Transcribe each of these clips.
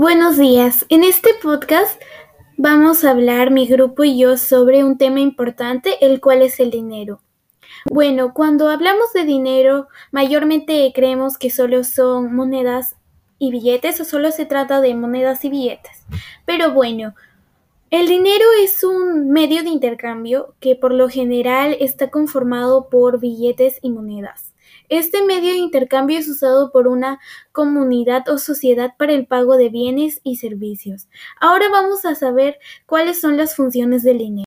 Buenos días. En este podcast vamos a hablar mi grupo y yo sobre un tema importante, el cual es el dinero. Bueno, cuando hablamos de dinero, mayormente creemos que solo son monedas y billetes o solo se trata de monedas y billetes. Pero bueno, el dinero es un medio de intercambio que por lo general está conformado por billetes y monedas. Este medio de intercambio es usado por una comunidad o sociedad para el pago de bienes y servicios. Ahora vamos a saber cuáles son las funciones del dinero.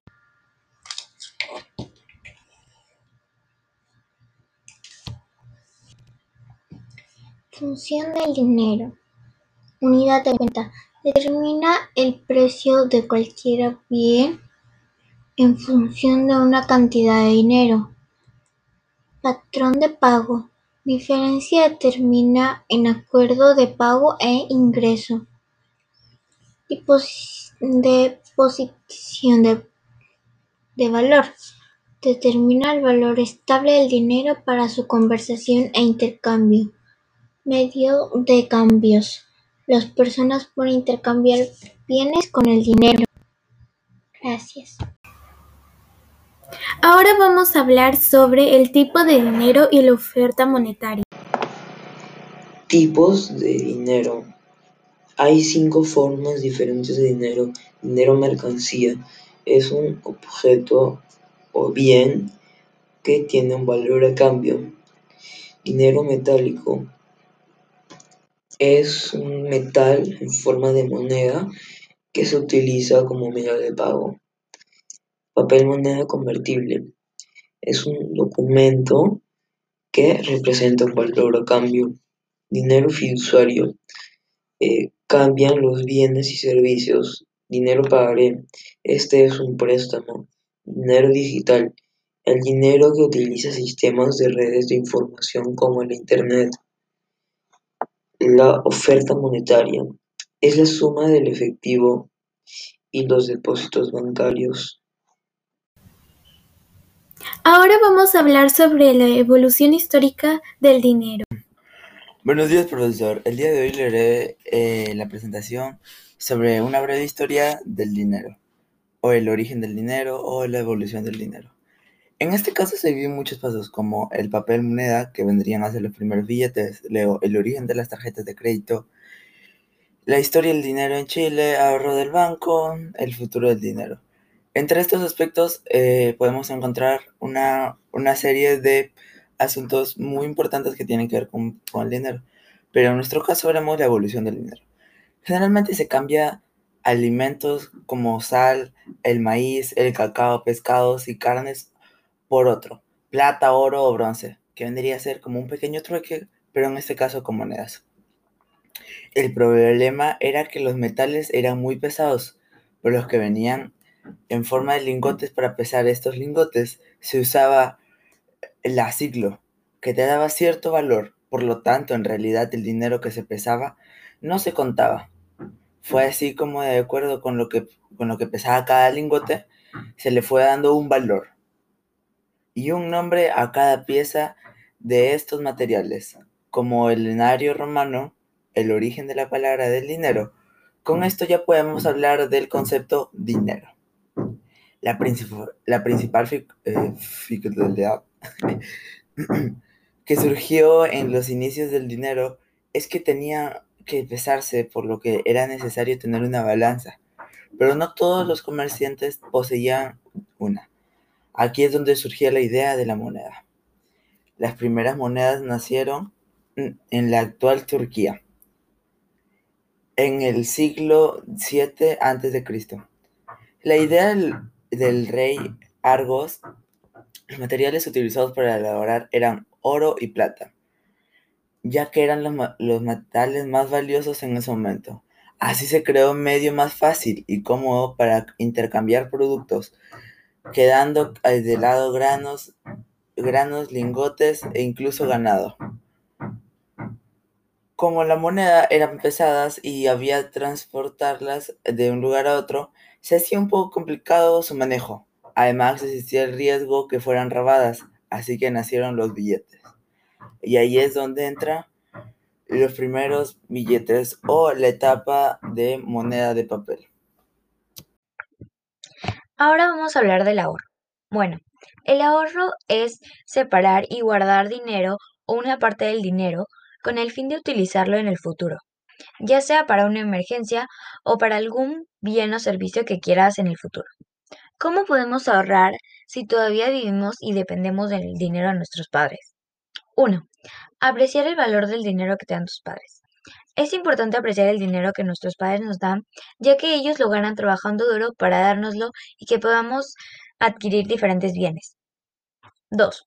Función del dinero. Unidad de cuenta. Determina el precio de cualquier bien en función de una cantidad de dinero. Patrón de pago: Diferencia determina en acuerdo de pago e ingreso. Deposición de valor: Determina el valor estable del dinero para su conversión e intercambio. Medio de cambios: Las personas pueden intercambiar bienes con el dinero. Gracias. Ahora vamos a hablar sobre el tipo de dinero y la oferta monetaria. Tipos de dinero. Hay cinco formas diferentes de dinero. Dinero mercancía es un objeto o bien que tiene un valor a cambio. Dinero metálico es un metal en forma de moneda que se utiliza como medio de pago. Papel moneda convertible es un documento que representa un valor a cambio. Dinero fiduciario eh, cambian los bienes y servicios. Dinero pagaré. Este es un préstamo. Dinero digital. El dinero que utiliza sistemas de redes de información como el Internet. La oferta monetaria es la suma del efectivo y los depósitos bancarios. Ahora vamos a hablar sobre la evolución histórica del dinero. Buenos días, profesor. El día de hoy leeré eh, la presentación sobre una breve historia del dinero, o el origen del dinero, o la evolución del dinero. En este caso se viven muchos pasos, como el papel moneda, que vendrían a ser los primeros billetes, leo el origen de las tarjetas de crédito, la historia del dinero en Chile, ahorro del banco, el futuro del dinero. Entre estos aspectos eh, podemos encontrar una, serie de asuntos muy importantes que tienen que ver con, el dinero. Pero en nuestro caso veremos la evolución del dinero. Generalmente se cambia alimentos como sal, el maíz, el cacao, pescados y carnes por otro, plata, oro o bronce, que vendría a ser como un pequeño trueque, pero en este caso con monedas. El problema era que los metales eran muy pesados, por los que venían en forma de lingotes para pesar estos lingotes se usaba el aciclo, que te daba cierto valor, por lo tanto en realidad el dinero que se pesaba no se contaba. Fue así como de acuerdo con lo que, con lo que pesaba cada lingote, se le fue dando un valor y un nombre a cada pieza de estos materiales, como el denario romano, el origen de la palabra del dinero. Con esto ya podemos hablar del concepto dinero. La, la principal eh, que surgió en los inicios del dinero es que tenía que pesarse, por lo que era necesario tener una balanza, pero no todos los comerciantes poseían una. Aquí es donde surgía la idea de la moneda. Las primeras monedas nacieron en la actual Turquía, en el siglo 7 a.C. La idea del, del rey Argos, los materiales utilizados para elaborar eran oro y plata, ya que eran los, metales más valiosos en ese momento. Así se creó un medio más fácil y cómodo para intercambiar productos, quedando de lado granos, granos, lingotes e incluso ganado. Como la moneda eran pesadas y había transportarlas de un lugar a otro, se hacía un poco complicado su manejo. Además existía el riesgo que fueran robadas, así que nacieron los billetes. Y ahí es donde entra los primeros billetes o la etapa de moneda de papel. Ahora vamos a hablar del ahorro. Bueno, el ahorro es separar y guardar dinero o una parte del dinero con el fin de utilizarlo en el futuro, ya sea para una emergencia o para algún bien o servicio que quieras en el futuro. ¿Cómo podemos ahorrar si todavía vivimos y dependemos del dinero de nuestros padres? 1. Apreciar el valor del dinero que te dan tus padres. Es importante apreciar el dinero que nuestros padres nos dan, ya que ellos lo ganan trabajando duro para dárnoslo y que podamos adquirir diferentes bienes. 2.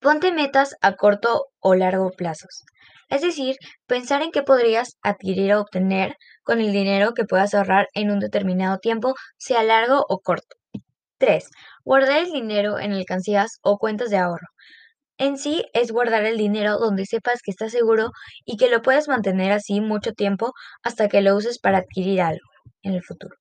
Ponte metas a corto o largo plazos. Es decir, pensar en qué podrías adquirir o obtener con el dinero que puedas ahorrar en un determinado tiempo, sea largo o corto. 3. Guardar el dinero en alcancías o cuentas de ahorro. En sí es guardar el dinero donde sepas que está seguro y que lo puedes mantener así mucho tiempo hasta que lo uses para adquirir algo en el futuro.